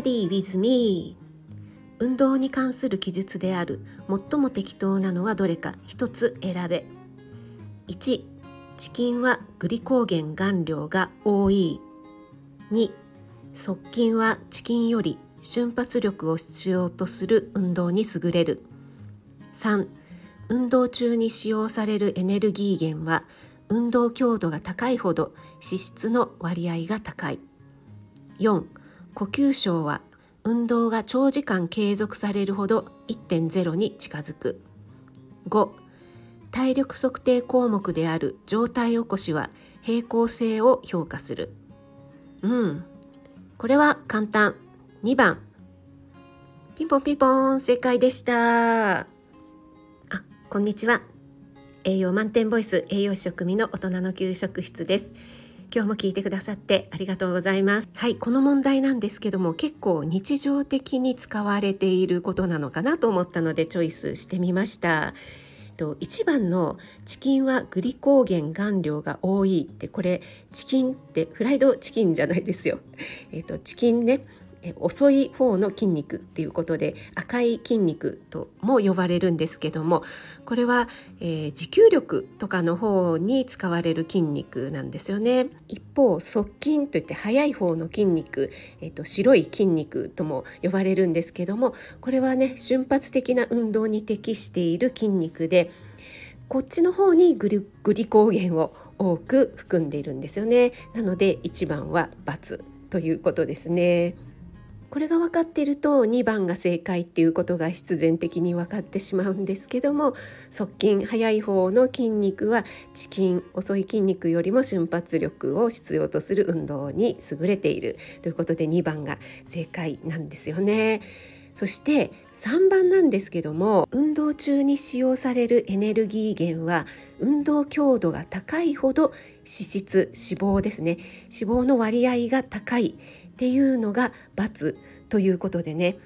Study with me. 運動に関する記述である最も適当なのはどれか。一つ選べ。1チキンはグリコーゲン含量が多い。2側筋はチキンより瞬発力を必要とする運動に優れる。3運動中に使用されるエネルギー源は運動強度が高いほど脂質の割合が高い。4呼吸症は運動が長時間継続されるほど1.0に近づく。5体力測定項目である状態起こしは平行性を評価する。うん。これは簡単。2番。ピンポンピンポン正解でした。あこんにちは。栄養満点ボイス栄養士食味の大人の給食室です。今日も聞いてくださってありがとうございます。はいこの問題なんですけども結構日常的に使われていることなのかなと思ったのでチョイスしてみました。と1番のチキンはグリコーゲン含量が多いってこれチキンってフライドチキンじゃないですよ。えっとチキンね。遅い方の筋肉っていうことで赤い筋肉とも呼ばれるんですけどもこれは、えー、持久力とかの方に使われる筋肉なんですよね一方側筋といって速い方の筋肉、えーと、白い筋肉とも呼ばれるんですけどもこれはね瞬発的な運動に適している筋肉でこっちの方にグリグリコーゲンを多く含んでいるんですよねなので1番は×ということですね。これが分かっていると2番が正解っていうことが必然的に分かってしまうんですけども側筋速い方の筋肉はチキン遅い筋肉よりも瞬発力を必要とする運動に優れている。ということで2番が正解なんですよね。そして3番なんですけども運動中に使用されるエネルギー源は運動強度が高いほど脂質脂肪ですね。脂肪の割合が高い。っていうのが×ということでね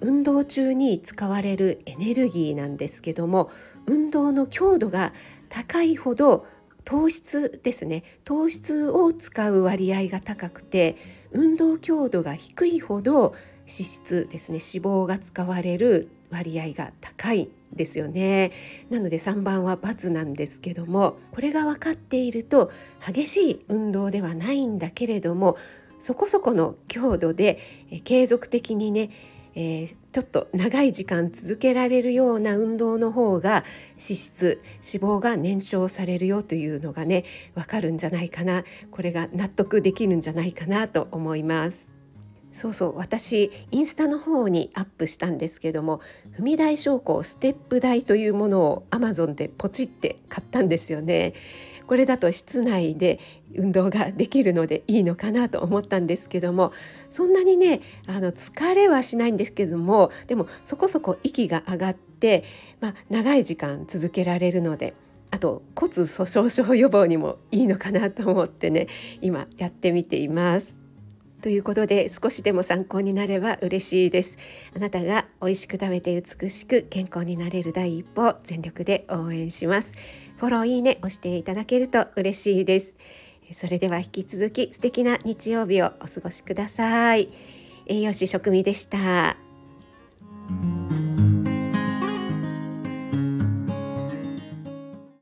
運動中に使われるエネルギーなんですけども運動の強度が高いほど糖質ですね糖質を使う割合が高くて運動強度が低いほど脂質ですね脂肪が使われる割合が高いですよね。なので3番は×なんですけどもこれが分かっていると激しい運動ではないんだけれどもそこそこの強度で、え継続的にね、えー、ちょっと長い時間続けられるような運動の方が脂質脂肪が燃焼されるよというのがね分かるんじゃないかなこれが納得できるんじゃないかなと思います。そうそう私インスタの方にアップしたんですけども踏み台昇降ステップ台というものをアマゾンでポチって買ったんですよね。これだと室内で運動ができるのでいいのかなと思ったんですけどもそんなにねあの疲れはしないんですけどもでもそこそこ息が上がって、まあ、長い時間続けられるのであと骨粗しょう症予防にもいいのかなと思ってね今やってみています。ということで少しでも参考になれば嬉しいです。あなたが美味しく食べて美しく健康になれる第一歩を全力で応援します。フォローいいね押していただけると嬉しいです。それでは引き続き素敵な日曜日をお過ごしください。栄養士食味でした。